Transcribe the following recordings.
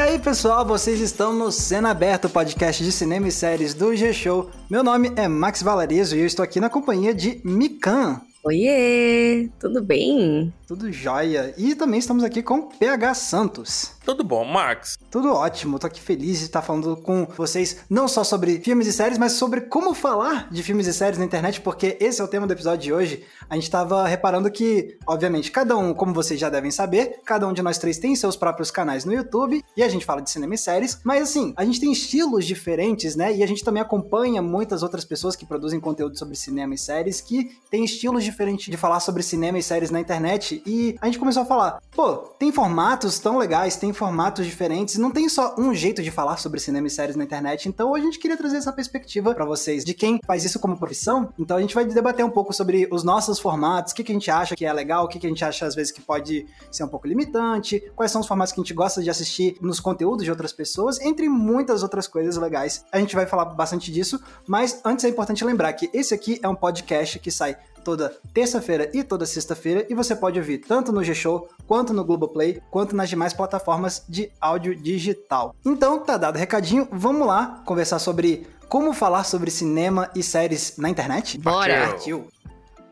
E aí, pessoal, vocês estão no Cena Aberta, podcast de cinema e séries do G-Show. Meu nome é Max Valarizo e eu estou aqui na companhia de Mikan. Oiê, tudo bem? Tudo jóia. E também estamos aqui com PH Santos. Tudo bom, Max? Tudo ótimo. Tô aqui feliz de estar falando com vocês não só sobre filmes e séries, mas sobre como falar de filmes e séries na internet, porque esse é o tema do episódio de hoje. A gente estava reparando que, obviamente, cada um, como vocês já devem saber, cada um de nós três tem seus próprios canais no YouTube e a gente fala de cinema e séries, mas assim, a gente tem estilos diferentes, né? E a gente também acompanha muitas outras pessoas que produzem conteúdo sobre cinema e séries que têm estilos diferentes de falar sobre cinema e séries na internet e a gente começou a falar, pô, tem formatos tão legais, tem formatos diferentes, não tem só um jeito de falar sobre cinema e séries na internet, então a gente queria trazer essa perspectiva para vocês de quem faz isso como profissão. Então a gente vai debater um pouco sobre os nossos formatos, o que, que a gente acha que é legal, o que, que a gente acha às vezes que pode ser um pouco limitante, quais são os formatos que a gente gosta de assistir nos conteúdos de outras pessoas, entre muitas outras coisas legais. A gente vai falar bastante disso, mas antes é importante lembrar que esse aqui é um podcast que sai toda terça-feira e toda sexta-feira e você pode ouvir tanto no G-Show, quanto no Globoplay, quanto nas demais plataformas de áudio digital. Então, tá dado o recadinho, vamos lá conversar sobre como falar sobre cinema e séries na internet? Bora! Partiu!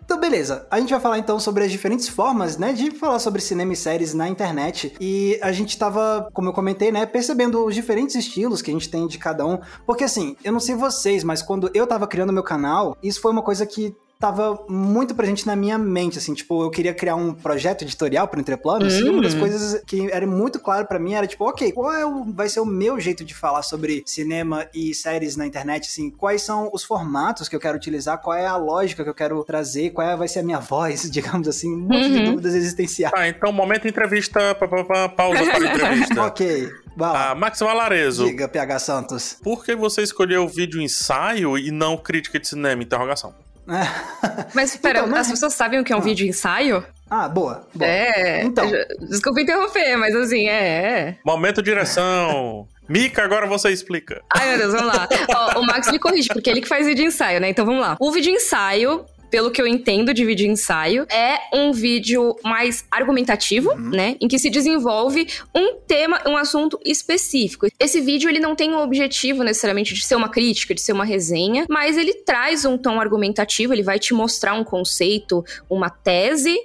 Então, beleza. A gente vai falar então sobre as diferentes formas, né, de falar sobre cinema e séries na internet. E a gente tava, como eu comentei, né, percebendo os diferentes estilos que a gente tem de cada um. Porque assim, eu não sei vocês, mas quando eu tava criando meu canal, isso foi uma coisa que tava muito presente na minha mente, assim, tipo, eu queria criar um projeto editorial para Entreplanos, hum. e uma das hum. coisas que era muito claro para mim era, tipo, ok, qual é o, vai ser o meu jeito de falar sobre cinema e séries na internet, assim, quais são os formatos que eu quero utilizar, qual é a lógica que eu quero trazer, qual é, vai ser a minha voz, digamos assim, um monte uhum. de dúvidas existenciais. Ah, então, momento entrevista, pa, pa, pa, pausa para entrevista. ok. Ah, Max Valarezo. Diga, PH Santos. Por que você escolheu o vídeo ensaio e não crítica de cinema? Interrogação. Mas espera, então, as pessoas sabem o que é um ah. vídeo ensaio? Ah, boa, boa. É. Então. Desculpa interromper, mas assim, é. é. Momento direção. Mica, agora você explica. Ai, meu Deus, vamos lá. Ó, o Max me corrige, porque é ele que faz vídeo ensaio, né? Então vamos lá. O vídeo ensaio pelo que eu entendo de vídeo ensaio, é um vídeo mais argumentativo, uhum. né? Em que se desenvolve um tema, um assunto específico. Esse vídeo ele não tem o objetivo necessariamente de ser uma crítica, de ser uma resenha, mas ele traz um tom argumentativo, ele vai te mostrar um conceito, uma tese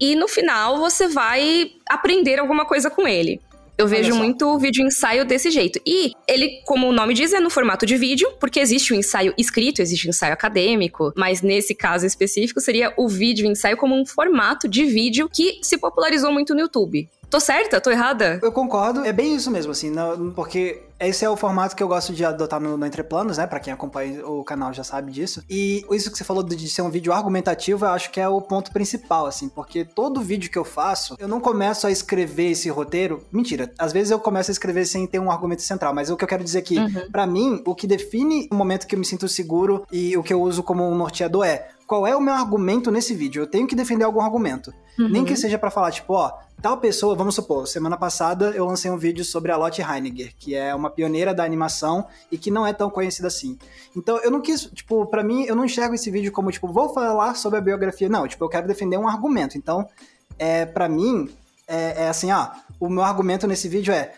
e no final você vai aprender alguma coisa com ele. Eu vejo muito vídeo ensaio desse jeito. E ele, como o nome diz, é no formato de vídeo, porque existe o ensaio escrito, existe o ensaio acadêmico, mas nesse caso específico seria o vídeo ensaio como um formato de vídeo que se popularizou muito no YouTube. Tô certa? Tô errada? Eu concordo. É bem isso mesmo, assim, porque esse é o formato que eu gosto de adotar no, no Entreplanos, né? Pra quem acompanha o canal já sabe disso. E isso que você falou de ser um vídeo argumentativo, eu acho que é o ponto principal, assim, porque todo vídeo que eu faço, eu não começo a escrever esse roteiro. Mentira, às vezes eu começo a escrever sem ter um argumento central, mas o que eu quero dizer aqui, uhum. para mim, o que define o momento que eu me sinto seguro e o que eu uso como um norteador é qual é o meu argumento nesse vídeo. Eu tenho que defender algum argumento. Uhum. Nem que seja para falar, tipo, ó, tal pessoa, vamos supor, semana passada eu lancei um vídeo sobre a Lotte Heiniger, que é uma pioneira da animação e que não é tão conhecida assim. Então eu não quis, tipo, para mim, eu não enxergo esse vídeo como, tipo, vou falar sobre a biografia. Não, tipo, eu quero defender um argumento. Então, é, para mim, é, é assim, ó, o meu argumento nesse vídeo é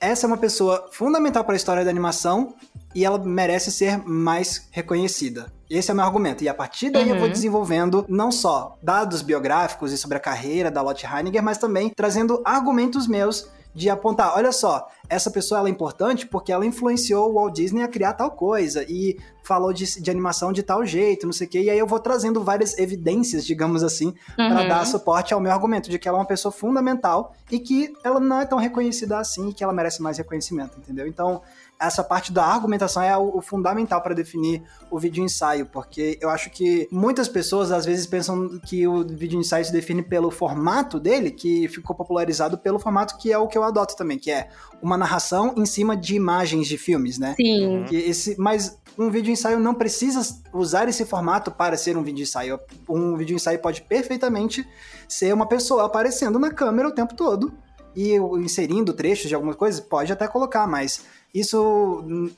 essa é uma pessoa fundamental para a história da animação e ela merece ser mais reconhecida. Esse é o meu argumento. E a partir daí uhum. eu vou uhum. desenvolvendo não só dados biográficos e sobre a carreira da Lotte Heiniger, mas também trazendo argumentos meus de apontar, olha só, essa pessoa ela é importante porque ela influenciou o Walt Disney a criar tal coisa e falou de, de animação de tal jeito, não sei o quê. E aí eu vou trazendo várias evidências, digamos assim, uhum. para dar suporte ao meu argumento de que ela é uma pessoa fundamental e que ela não é tão reconhecida assim e que ela merece mais reconhecimento, entendeu? Então, essa parte da argumentação é o, o fundamental para definir o vídeo ensaio, porque eu acho que muitas pessoas às vezes pensam que o vídeo ensaio se define pelo formato dele, que ficou popularizado pelo formato que é o que eu adoto também, que é uma narração em cima de imagens de filmes, né? Sim. esse, mas um vídeo ensaio não precisa usar esse formato para ser um vídeo ensaio. Um vídeo ensaio pode perfeitamente ser uma pessoa aparecendo na câmera o tempo todo E inserindo trechos de algumas coisas, pode até colocar, mas isso hum,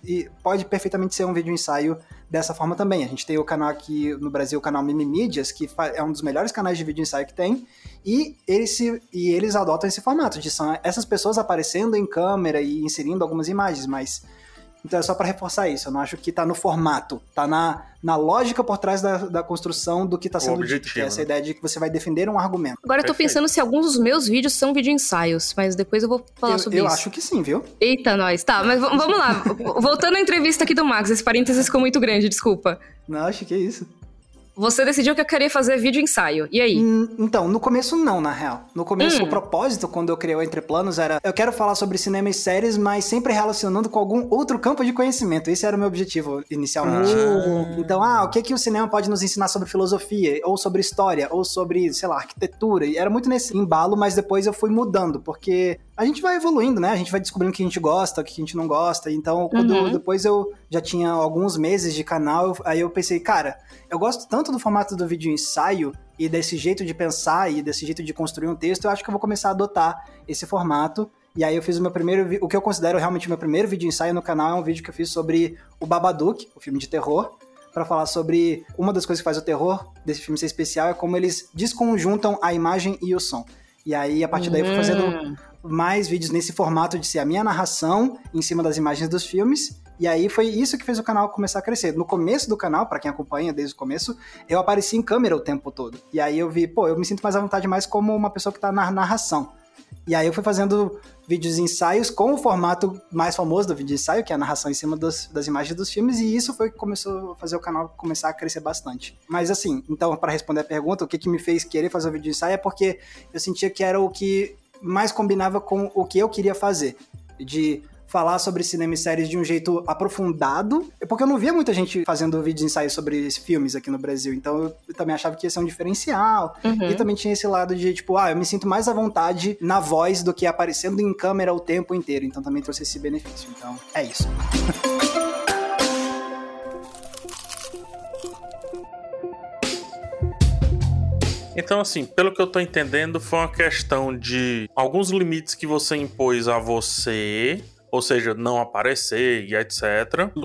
pode perfeitamente ser um vídeo ensaio dessa forma também. A gente tem o canal aqui no Brasil, o canal Mimimídias, que é um dos melhores canais de vídeo ensaio que tem, e eles, se, e eles adotam esse formato de são essas pessoas aparecendo em câmera e inserindo algumas imagens, mas então é só para reforçar isso. Eu não acho que tá no formato, tá na, na lógica por trás da, da construção do que tá sendo objetivo, dito, que é essa né? ideia de que você vai defender um argumento. Agora eu tô pensando se alguns dos meus vídeos são vídeo ensaios, mas depois eu vou falar eu, sobre eu isso. Eu acho que sim, viu? Eita, nós. Tá, mas vamos lá. Voltando à entrevista aqui do Max, esse parênteses ficou muito grande, desculpa. Não, acho que é isso. Você decidiu que eu queria fazer vídeo ensaio. E aí? Hum, então, no começo não, na real. No começo, hum. o propósito, quando eu criei o Entre Planos, era eu quero falar sobre cinema e séries, mas sempre relacionando com algum outro campo de conhecimento. Esse era o meu objetivo inicialmente. Ah. Então, ah, o que, que o cinema pode nos ensinar sobre filosofia, ou sobre história, ou sobre, sei lá, arquitetura. E era muito nesse embalo, mas depois eu fui mudando, porque a gente vai evoluindo, né? A gente vai descobrindo o que a gente gosta, o que a gente não gosta. Então, quando uhum. depois eu já tinha alguns meses de canal, aí eu pensei, cara, eu gosto tanto do formato do vídeo ensaio e desse jeito de pensar e desse jeito de construir um texto, eu acho que eu vou começar a adotar esse formato. E aí eu fiz o meu primeiro, o que eu considero realmente o meu primeiro vídeo ensaio no canal é um vídeo que eu fiz sobre o Babadook, o filme de terror, para falar sobre uma das coisas que faz o terror desse filme ser especial é como eles desconjuntam a imagem e o som. E aí, a partir daí, eu fui fazendo hum mais vídeos nesse formato de ser a minha narração em cima das imagens dos filmes. E aí foi isso que fez o canal começar a crescer. No começo do canal, para quem acompanha desde o começo, eu apareci em câmera o tempo todo. E aí eu vi, pô, eu me sinto mais à vontade mais como uma pessoa que tá na narração. E aí eu fui fazendo vídeos ensaios com o formato mais famoso do vídeo ensaio, que é a narração em cima dos, das imagens dos filmes, e isso foi que começou a fazer o canal começar a crescer bastante. Mas assim, então, para responder a pergunta, o que, que me fez querer fazer o vídeo ensaio é porque eu sentia que era o que mais combinava com o que eu queria fazer. De falar sobre cinema e séries de um jeito aprofundado, porque eu não via muita gente fazendo vídeos ensaios sobre filmes aqui no Brasil, então eu também achava que ia ser um diferencial. Uhum. E também tinha esse lado de, tipo, ah, eu me sinto mais à vontade na voz do que aparecendo em câmera o tempo inteiro, então também trouxe esse benefício. Então, é isso. Então, assim, pelo que eu tô entendendo, foi uma questão de alguns limites que você impôs a você, ou seja, não aparecer e etc.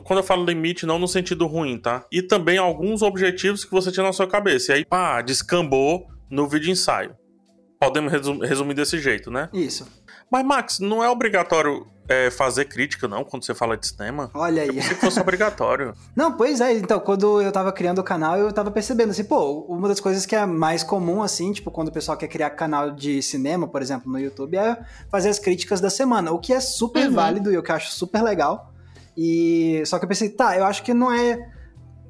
Quando eu falo limite, não no sentido ruim, tá? E também alguns objetivos que você tinha na sua cabeça. E aí, pá, descambou no vídeo ensaio. Podemos resumir desse jeito, né? Isso. Mas, Max, não é obrigatório é, fazer crítica, não, quando você fala de cinema? Olha aí. Eu pensei que fosse obrigatório. não, pois é. Então, quando eu tava criando o canal, eu tava percebendo, assim, pô, uma das coisas que é mais comum, assim, tipo, quando o pessoal quer criar canal de cinema, por exemplo, no YouTube, é fazer as críticas da semana, o que é super uhum. válido e o que eu acho super legal. E só que eu pensei, tá, eu acho que não é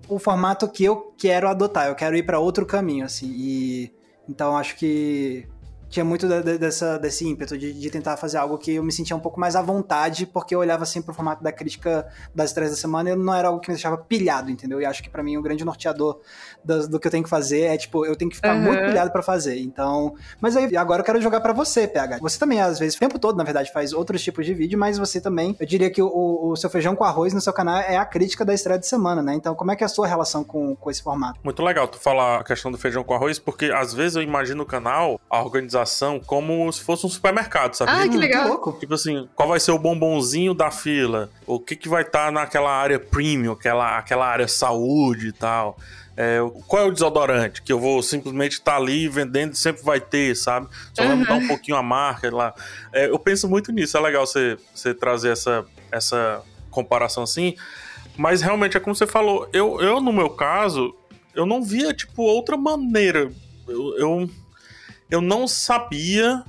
o formato que eu quero adotar, eu quero ir para outro caminho, assim. E então acho que tinha muito dessa, desse ímpeto de, de, tentar fazer algo que eu me sentia um pouco mais à vontade, porque eu olhava assim pro formato da crítica das estreias da semana e não era algo que me deixava pilhado, entendeu? E acho que para mim o grande norteador do, do, que eu tenho que fazer é, tipo, eu tenho que ficar uhum. muito pilhado para fazer. Então, mas aí agora eu quero jogar para você, PH. Você também, às vezes, o tempo todo, na verdade, faz outros tipos de vídeo, mas você também, eu diria que o, o seu feijão com arroz no seu canal é a crítica da estreia de semana, né? Então, como é que é a sua relação com, com esse formato? Muito legal tu falar a questão do feijão com arroz, porque às vezes eu imagino o canal, a organização como se fosse um supermercado, sabe? Ah, que legal. Que tipo assim, qual vai ser o bombonzinho da fila? O que, que vai estar tá naquela área premium, aquela, aquela área saúde e tal? É, qual é o desodorante que eu vou simplesmente estar tá ali vendendo e sempre vai ter, sabe? Só uhum. vai mudar um pouquinho a marca lá. É, eu penso muito nisso, é legal você, você trazer essa, essa comparação assim. Mas realmente é como você falou, eu, eu no meu caso, eu não via, tipo, outra maneira. eu, eu eu não sabia,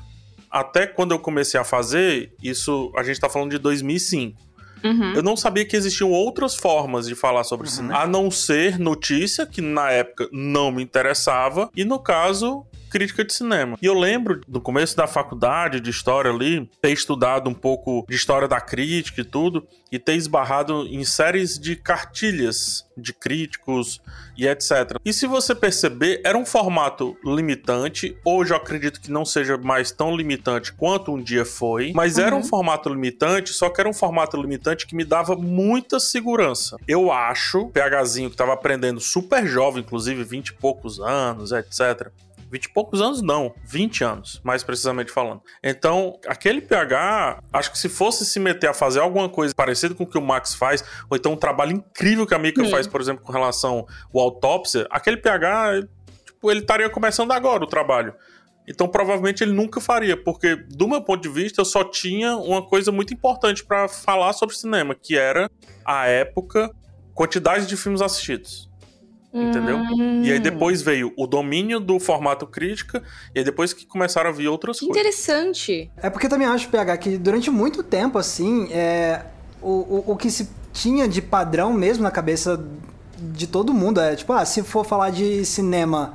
até quando eu comecei a fazer, isso a gente tá falando de 2005. Uhum. Eu não sabia que existiam outras formas de falar sobre uhum. cinema, a não ser notícia, que na época não me interessava, e no caso, crítica de cinema. E eu lembro, no começo da faculdade de história ali, ter estudado um pouco de história da crítica e tudo, e ter esbarrado em séries de cartilhas de críticos e etc. E se você perceber, era um formato limitante. Hoje eu acredito que não seja mais tão limitante quanto um dia foi, mas uhum. era um formato limitante, só que era um formato limitante que me dava muita segurança. Eu acho, PHzinho que estava aprendendo super jovem, inclusive 20 e poucos anos, etc 20 e poucos anos não, 20 anos, mais precisamente falando. Então, aquele PH, acho que se fosse se meter a fazer alguma coisa parecida com o que o Max faz, ou então um trabalho incrível que a Mika Sim. faz, por exemplo, com relação ao autópsia, aquele PH, tipo, ele estaria começando agora o trabalho. Então, provavelmente ele nunca faria, porque do meu ponto de vista, eu só tinha uma coisa muito importante para falar sobre cinema, que era a época, quantidade de filmes assistidos. Entendeu? Hum. E aí depois veio o domínio do formato crítica, e aí depois que começaram a vir outras que coisas. Interessante. É porque eu também acho, PH, que durante muito tempo, assim, é, o, o, o que se tinha de padrão mesmo na cabeça de todo mundo é, tipo, ah, se for falar de cinema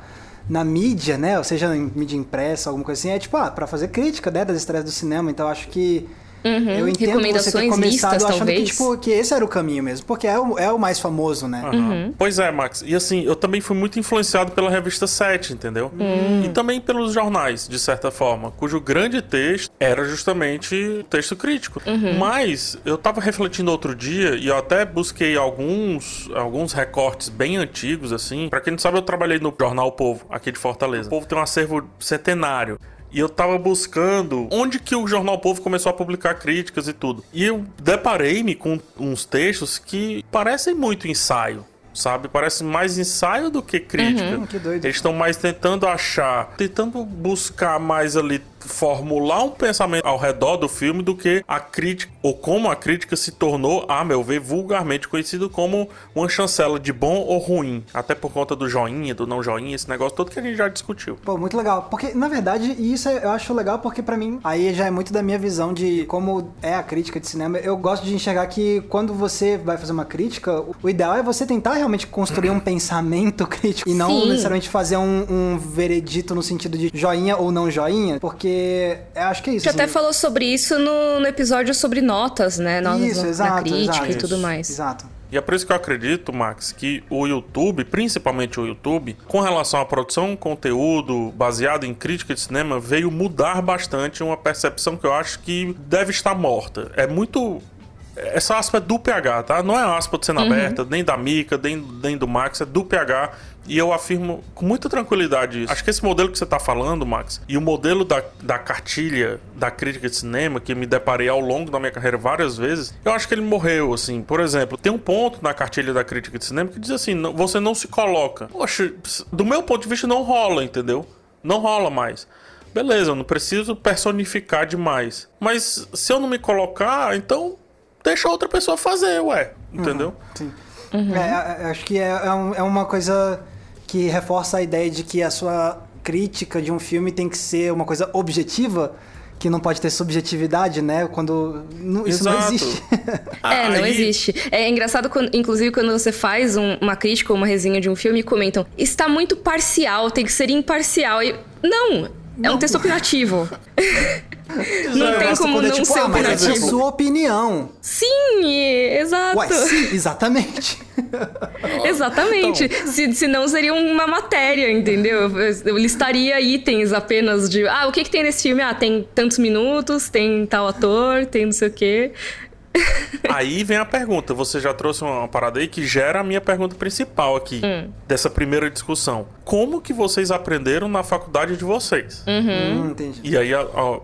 na mídia, né, ou seja, em mídia impressa, alguma coisa assim, é tipo, ah, pra fazer crítica, né, das estreias do cinema, então acho que Uhum, eu entendo você ter começado listas, achando talvez. que, tipo, que esse era o caminho mesmo, porque é o, é o mais famoso, né? Uhum. Uhum. Pois é, Max. E assim, eu também fui muito influenciado pela revista 7, entendeu? Hum. E também pelos jornais, de certa forma, cujo grande texto era justamente texto crítico. Uhum. Mas eu tava refletindo outro dia e eu até busquei alguns, alguns recortes bem antigos, assim. Para quem não sabe, eu trabalhei no jornal o Povo, aqui de Fortaleza. O Povo tem um acervo centenário. E eu tava buscando onde que o Jornal Povo começou a publicar críticas e tudo. E eu deparei-me com uns textos que parecem muito ensaio sabe? Parece mais ensaio do que crítica. Uhum, que doido. Eles estão mais tentando achar, tentando buscar mais ali formular um pensamento ao redor do filme do que a crítica, ou como a crítica se tornou, a meu ver, vulgarmente conhecido como uma chancela de bom ou ruim. Até por conta do joinha, do não joinha, esse negócio todo que a gente já discutiu. Pô, muito legal. Porque, na verdade, isso eu acho legal porque para mim, aí já é muito da minha visão de como é a crítica de cinema. Eu gosto de enxergar que quando você vai fazer uma crítica, o ideal é você tentar realmente construir um pensamento crítico e não Sim. necessariamente fazer um, um veredito no sentido de joinha ou não joinha, porque porque acho que é isso. Você assim. até falou sobre isso no, no, episódio sobre notas, né? Notas isso, exato, crítica exato, e tudo mais. Exato. E é por isso que eu acredito, Max, que o YouTube, principalmente o YouTube, com relação à produção de conteúdo baseado em crítica de cinema, veio mudar bastante uma percepção que eu acho que deve estar morta. É muito essa aspa é do PH, tá? Não é aspa de cena uhum. aberta, nem da Mika, nem, nem do Max, é do PH. E eu afirmo com muita tranquilidade isso. Acho que esse modelo que você está falando, Max, e o modelo da, da cartilha da crítica de cinema, que me deparei ao longo da minha carreira várias vezes, eu acho que ele morreu, assim. Por exemplo, tem um ponto na cartilha da crítica de cinema que diz assim: não, você não se coloca. Poxa, do meu ponto de vista, não rola, entendeu? Não rola mais. Beleza, eu não preciso personificar demais. Mas se eu não me colocar, então deixa outra pessoa fazer, ué. Entendeu? Uhum, sim. Uhum. É, é, acho que é, é, é uma coisa que reforça a ideia de que a sua crítica de um filme tem que ser uma coisa objetiva, que não pode ter subjetividade, né? Quando não, isso não existe. é, não existe. É engraçado, quando, inclusive, quando você faz um, uma crítica ou uma resenha de um filme e comentam está muito parcial, tem que ser imparcial. E, não, não. é um texto opinativo. Não tem como é, não tipo, ser ah, mas é sua opinião. Sim, exato. Ué, sim, exatamente. exatamente. Então... Se, se não seria uma matéria, entendeu? Eu listaria itens apenas de... Ah, o que, que tem nesse filme? Ah, tem tantos minutos, tem tal ator, tem não sei o quê. aí vem a pergunta. Você já trouxe uma parada aí que gera a minha pergunta principal aqui, hum. dessa primeira discussão. Como que vocês aprenderam na faculdade de vocês? Uhum. Hum, entendi. E aí,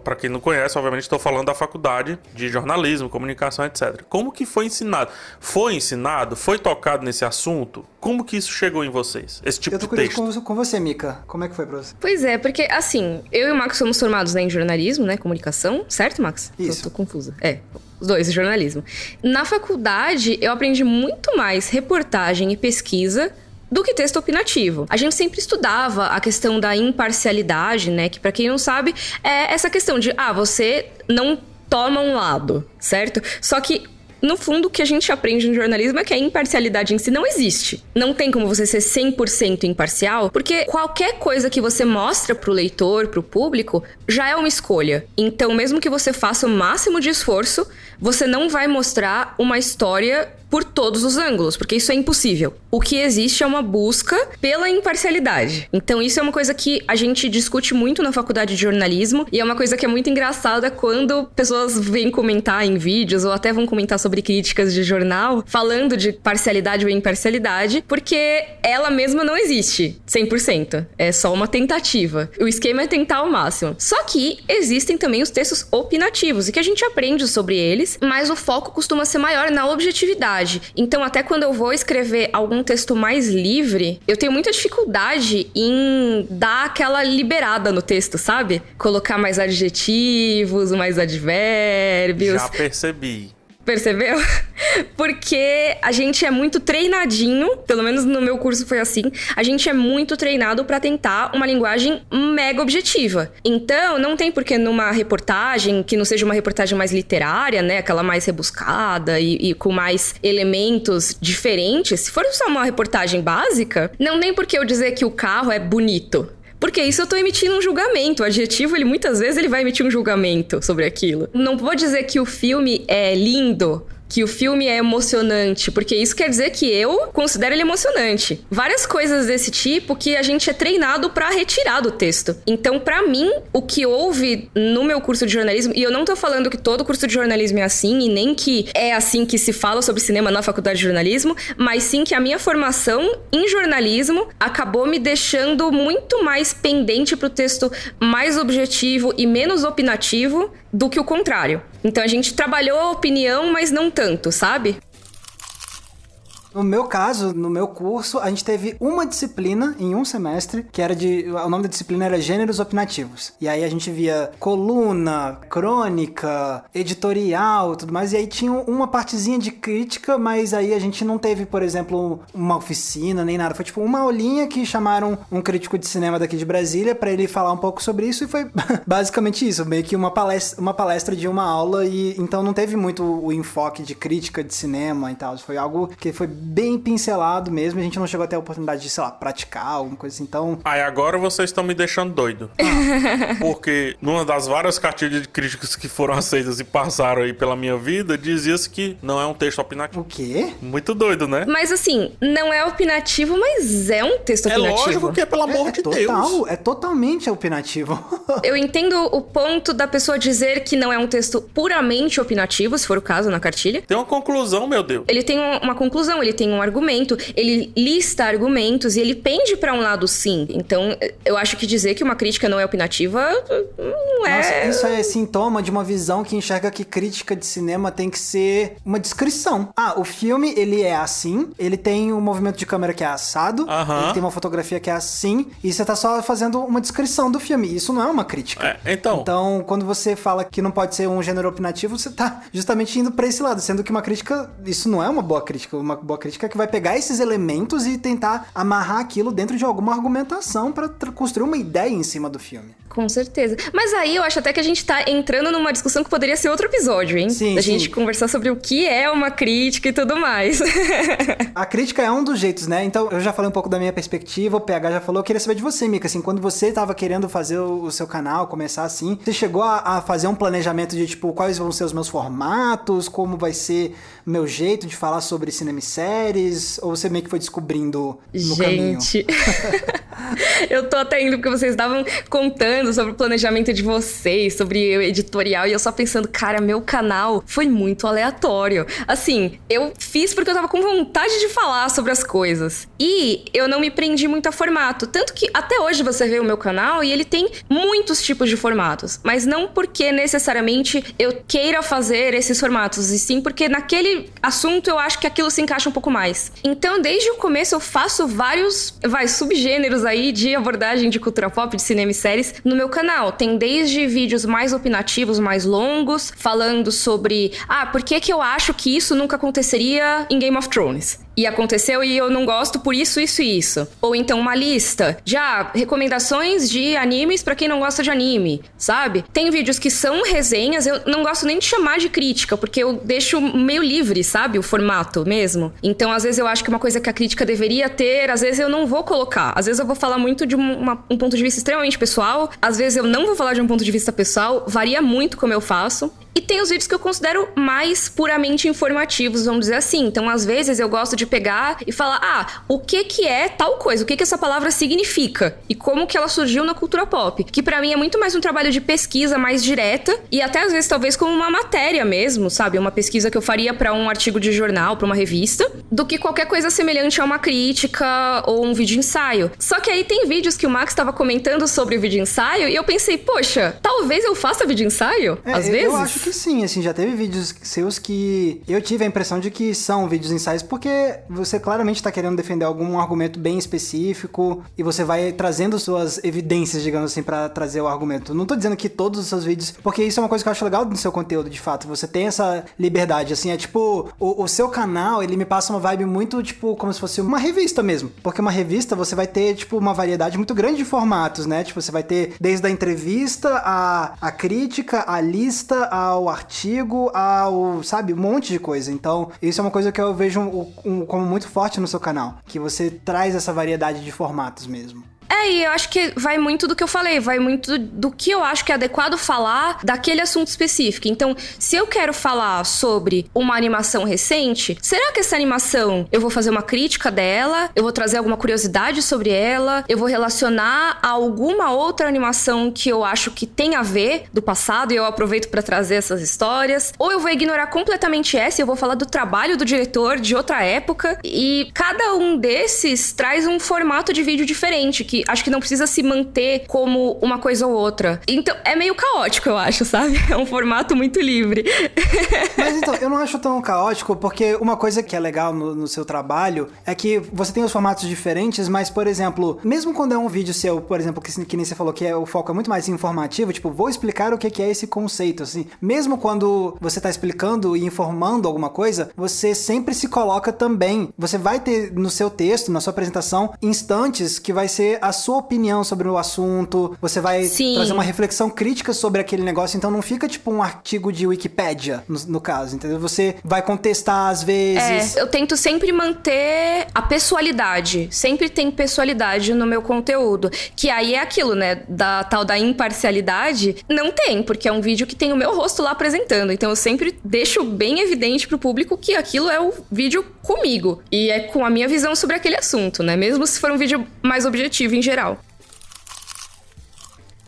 para quem não conhece, obviamente estou falando da faculdade de jornalismo, comunicação, etc. Como que foi ensinado? Foi ensinado? Foi tocado nesse assunto? Como que isso chegou em vocês? Esse tipo eu tô de texto? Com, com você, Mika. Como é que foi pra você? Pois é, porque assim, eu e o Max somos formados né, em jornalismo, né? Comunicação, certo, Max? Isso. Eu tô confusa. É, os dois, jornalismo. Na faculdade, eu aprendi muito mais reportagem e pesquisa do que texto opinativo. A gente sempre estudava a questão da imparcialidade, né? Que para quem não sabe, é essa questão de, ah, você não toma um lado, certo? Só que no fundo, o que a gente aprende no jornalismo é que a imparcialidade em si não existe. Não tem como você ser 100% imparcial, porque qualquer coisa que você mostra pro leitor, pro público, já é uma escolha. Então, mesmo que você faça o máximo de esforço, você não vai mostrar uma história por todos os ângulos, porque isso é impossível. O que existe é uma busca pela imparcialidade. Então, isso é uma coisa que a gente discute muito na faculdade de jornalismo e é uma coisa que é muito engraçada quando pessoas vêm comentar em vídeos ou até vão comentar sobre críticas de jornal falando de parcialidade ou imparcialidade, porque ela mesma não existe 100%. É só uma tentativa. O esquema é tentar ao máximo. Só que existem também os textos opinativos e que a gente aprende sobre eles, mas o foco costuma ser maior na objetividade. Então, até quando eu vou escrever algum texto mais livre, eu tenho muita dificuldade em dar aquela liberada no texto, sabe? Colocar mais adjetivos, mais advérbios. Já percebi. Percebeu? Porque a gente é muito treinadinho, pelo menos no meu curso foi assim, a gente é muito treinado para tentar uma linguagem mega objetiva. Então, não tem porquê numa reportagem, que não seja uma reportagem mais literária, né, aquela mais rebuscada e, e com mais elementos diferentes, se for só uma reportagem básica, não tem por que eu dizer que o carro é bonito. Porque isso eu tô emitindo um julgamento. O adjetivo, ele muitas vezes ele vai emitir um julgamento sobre aquilo. Não vou dizer que o filme é lindo que o filme é emocionante, porque isso quer dizer que eu considero ele emocionante. Várias coisas desse tipo que a gente é treinado para retirar do texto. Então, para mim, o que houve no meu curso de jornalismo, e eu não tô falando que todo curso de jornalismo é assim e nem que é assim que se fala sobre cinema na faculdade de jornalismo, mas sim que a minha formação em jornalismo acabou me deixando muito mais pendente pro texto mais objetivo e menos opinativo do que o contrário. Então a gente trabalhou a opinião, mas não tanto, sabe? No meu caso, no meu curso, a gente teve uma disciplina em um semestre, que era de. O nome da disciplina era Gêneros Opinativos. E aí a gente via coluna, crônica, editorial tudo mais. E aí tinha uma partezinha de crítica, mas aí a gente não teve, por exemplo, uma oficina nem nada. Foi tipo uma aulinha que chamaram um crítico de cinema daqui de Brasília para ele falar um pouco sobre isso. E foi basicamente isso, meio que uma palestra, uma palestra de uma aula. E então não teve muito o enfoque de crítica de cinema e tal. Foi algo que foi bem pincelado mesmo. A gente não chegou até a oportunidade de, sei lá, praticar alguma coisa assim. Então. Aí agora vocês estão me deixando doido. Porque numa das várias cartilhas de críticas que foram aceitas e passaram aí pela minha vida, dizia-se que não é um texto opinativo. O quê? Muito doido, né? Mas assim, não é opinativo, mas é um texto opinativo. É lógico que é, pelo amor é, de é total, Deus. É totalmente opinativo. Eu entendo o ponto da pessoa dizer que não é um texto puramente opinativo, se for o caso, na cartilha. Tem uma conclusão, meu Deus. Ele tem uma conclusão, ele tem um argumento, ele lista argumentos e ele pende para um lado sim. Então, eu acho que dizer que uma crítica não é opinativa não é. Nossa, isso é sintoma de uma visão que enxerga que crítica de cinema tem que ser uma descrição. Ah, o filme, ele é assim, ele tem um movimento de câmera que é assado, ele tem uma fotografia que é assim, e você tá só fazendo uma descrição do filme. Isso não é uma crítica. É, então, Então, quando você fala que não pode ser um gênero opinativo, você tá justamente indo pra esse lado, sendo que uma crítica, isso não é uma boa crítica. Uma boa crítica é que vai pegar esses elementos e tentar amarrar aquilo dentro de alguma argumentação pra tra- construir uma ideia em cima do filme. Com certeza. Mas aí eu acho até que a gente tá entrando numa discussão que poderia ser outro episódio, hein? Sim, da sim. gente conversar sobre o que é uma crítica e tudo mais. A crítica é um dos jeitos, né? Então, eu já falei um pouco da minha perspectiva, o PH já falou, eu queria saber de você, Mika, assim, quando você tava querendo fazer o, seu canal, começar assim, você chegou a, a fazer um planejamento de, tipo, quais vão ser os meus formatos, como vai ser meu jeito de falar sobre cinema e séries, ou você meio que foi descobrindo no caminho? Gente, eu tô até indo porque vocês estavam contando sobre o planejamento de vocês, sobre o editorial, e eu só pensando, cara, meu canal foi muito aleatório. Assim, eu fiz porque eu tava com vontade de falar sobre as coisas. E eu não me prendi muito a formato. Tanto que até hoje você vê o meu canal e ele tem muitos tipos de formatos. Mas não porque necessariamente eu queira fazer esses formatos, e sim porque naquele assunto eu acho que aquilo se encaixa um pouco mais. Então, desde o começo eu faço vários, vai, subgêneros aí de abordagem de cultura pop, de cinema e séries no meu canal. Tem desde vídeos mais opinativos, mais longos, falando sobre, ah, por que que eu acho que isso nunca aconteceria em Game of Thrones? E aconteceu e eu não gosto por isso, isso e isso. Ou então uma lista ah, recomendações de animes para quem não gosta de anime, sabe? Tem vídeos que são resenhas, eu não gosto nem de chamar de crítica, porque eu deixo meio livre, sabe? O formato mesmo. Então, às vezes eu acho que uma coisa que a crítica deveria ter, às vezes eu não vou colocar. Às vezes eu vou falar muito de uma, um ponto de vista extremamente pessoal, às vezes eu não vou falar de um ponto de vista pessoal, varia muito como eu faço. E tem os vídeos que eu considero mais puramente informativos, vamos dizer assim. Então, às vezes, eu gosto de pegar e falar, ah, o que que é tal coisa? O que que essa palavra significa? E como que ela surgiu na cultura pop? Que para mim é muito mais um trabalho de pesquisa mais direta e até às vezes talvez como uma matéria mesmo, sabe? Uma pesquisa que eu faria para um artigo de jornal, para uma revista, do que qualquer coisa semelhante a uma crítica ou um vídeo ensaio. Só que aí tem vídeos que o Max estava comentando sobre o vídeo ensaio e eu pensei, poxa, talvez eu faça vídeo ensaio? É, às vezes? Eu acho que que sim, assim, já teve vídeos seus que eu tive a impressão de que são vídeos ensaios porque você claramente está querendo defender algum argumento bem específico e você vai trazendo suas evidências, digamos assim, para trazer o argumento. Não tô dizendo que todos os seus vídeos, porque isso é uma coisa que eu acho legal do seu conteúdo, de fato. Você tem essa liberdade, assim, é tipo, o, o seu canal, ele me passa uma vibe muito, tipo, como se fosse uma revista mesmo. Porque uma revista você vai ter, tipo, uma variedade muito grande de formatos, né? Tipo, você vai ter desde a entrevista, a, a crítica, a lista, ao ao artigo, ao, sabe, um monte de coisa. Então, isso é uma coisa que eu vejo um, um, como muito forte no seu canal, que você traz essa variedade de formatos mesmo. É, e eu acho que vai muito do que eu falei, vai muito do que eu acho que é adequado falar daquele assunto específico. Então, se eu quero falar sobre uma animação recente, será que essa animação eu vou fazer uma crítica dela? Eu vou trazer alguma curiosidade sobre ela? Eu vou relacionar a alguma outra animação que eu acho que tem a ver do passado e eu aproveito para trazer essas histórias? Ou eu vou ignorar completamente essa e eu vou falar do trabalho do diretor de outra época? E cada um desses traz um formato de vídeo diferente que que acho que não precisa se manter como uma coisa ou outra. Então, é meio caótico, eu acho, sabe? É um formato muito livre. Mas então, eu não acho tão caótico, porque uma coisa que é legal no, no seu trabalho é que você tem os formatos diferentes, mas, por exemplo, mesmo quando é um vídeo seu, por exemplo, que, que nem você falou que é, o foco é muito mais informativo, tipo, vou explicar o que, que é esse conceito, assim. Mesmo quando você tá explicando e informando alguma coisa, você sempre se coloca também. Você vai ter no seu texto, na sua apresentação, instantes que vai ser a sua opinião sobre o assunto, você vai Sim. trazer uma reflexão crítica sobre aquele negócio, então não fica tipo um artigo de Wikipédia, no, no caso, entendeu? Você vai contestar às vezes. É, eu tento sempre manter a pessoalidade, sempre tem pessoalidade no meu conteúdo, que aí é aquilo, né, da tal da imparcialidade, não tem, porque é um vídeo que tem o meu rosto lá apresentando, então eu sempre deixo bem evidente pro público que aquilo é o vídeo comigo e é com a minha visão sobre aquele assunto, né? Mesmo se for um vídeo mais objetivo em geral.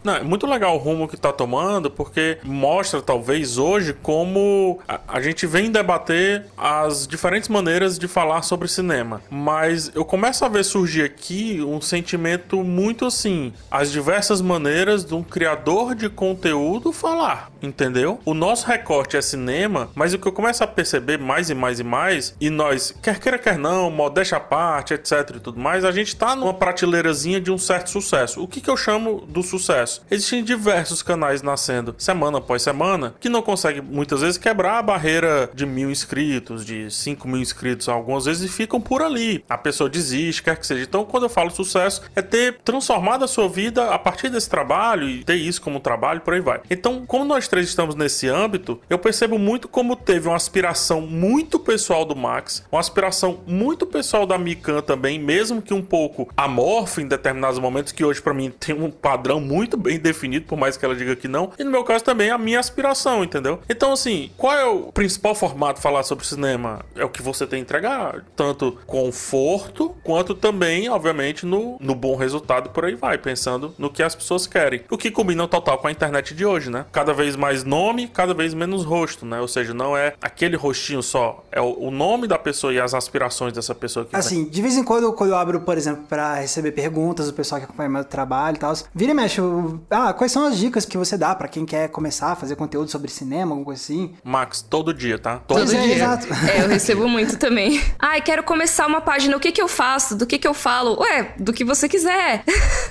Não, é muito legal o rumo que tá tomando, porque mostra, talvez, hoje, como a, a, gente vem debater as diferentes maneiras de falar sobre cinema. Mas eu começo a ver surgir aqui um sentimento muito assim: as diversas maneiras de um criador de conteúdo falar, entendeu? O nosso recorte é cinema, mas o que eu começo a perceber mais e mais e mais, e nós, quer queira, quer não, modéstia à parte, etc e tudo mais, a gente tá numa prateleirazinha de um certo sucesso. O que, que eu chamo do sucesso? Sucesso. Existem diversos canais nascendo semana após semana que não conseguem muitas vezes quebrar a barreira de mil inscritos, de cinco mil inscritos algumas vezes e ficam por ali. A pessoa desiste, quer que seja. Então, quando eu falo sucesso, é ter transformado a sua vida a partir desse trabalho e ter isso como trabalho, por aí vai. Então, como nós três estamos nesse âmbito, eu percebo muito como teve uma aspiração muito pessoal do Max, uma aspiração muito pessoal da Mikan também, mesmo que um pouco amorfa em determinados momentos, que hoje para mim tem um padrão muito bem definido, por mais que ela diga que não. E no meu caso também a minha aspiração, entendeu? Então, assim, qual é o principal formato falar sobre cinema? É o que você tem que entregar, tanto conforto, quanto também, obviamente, no, no bom resultado por aí vai, pensando no que as pessoas querem. O que combina total com a internet de hoje, né? Cada vez mais nome, cada vez menos rosto, né? Ou seja, não é aquele rostinho só, é o, nome da pessoa e as aspirações dessa pessoa que Assim, de vez em quando, quando eu abro, por exemplo, para receber perguntas do pessoal que acompanha meu trabalho e tal, vira e mexe, eu ah, quais são as dicas que você dá para quem quer começar a fazer conteúdo sobre cinema, alguma coisa assim? Max, todo dia, tá? Todo, Todo dia. dia. exato. É, eu recebo muito também. Ai, quero começar uma página, o que que eu faço? Do que que eu falo? Ué, do que você quiser.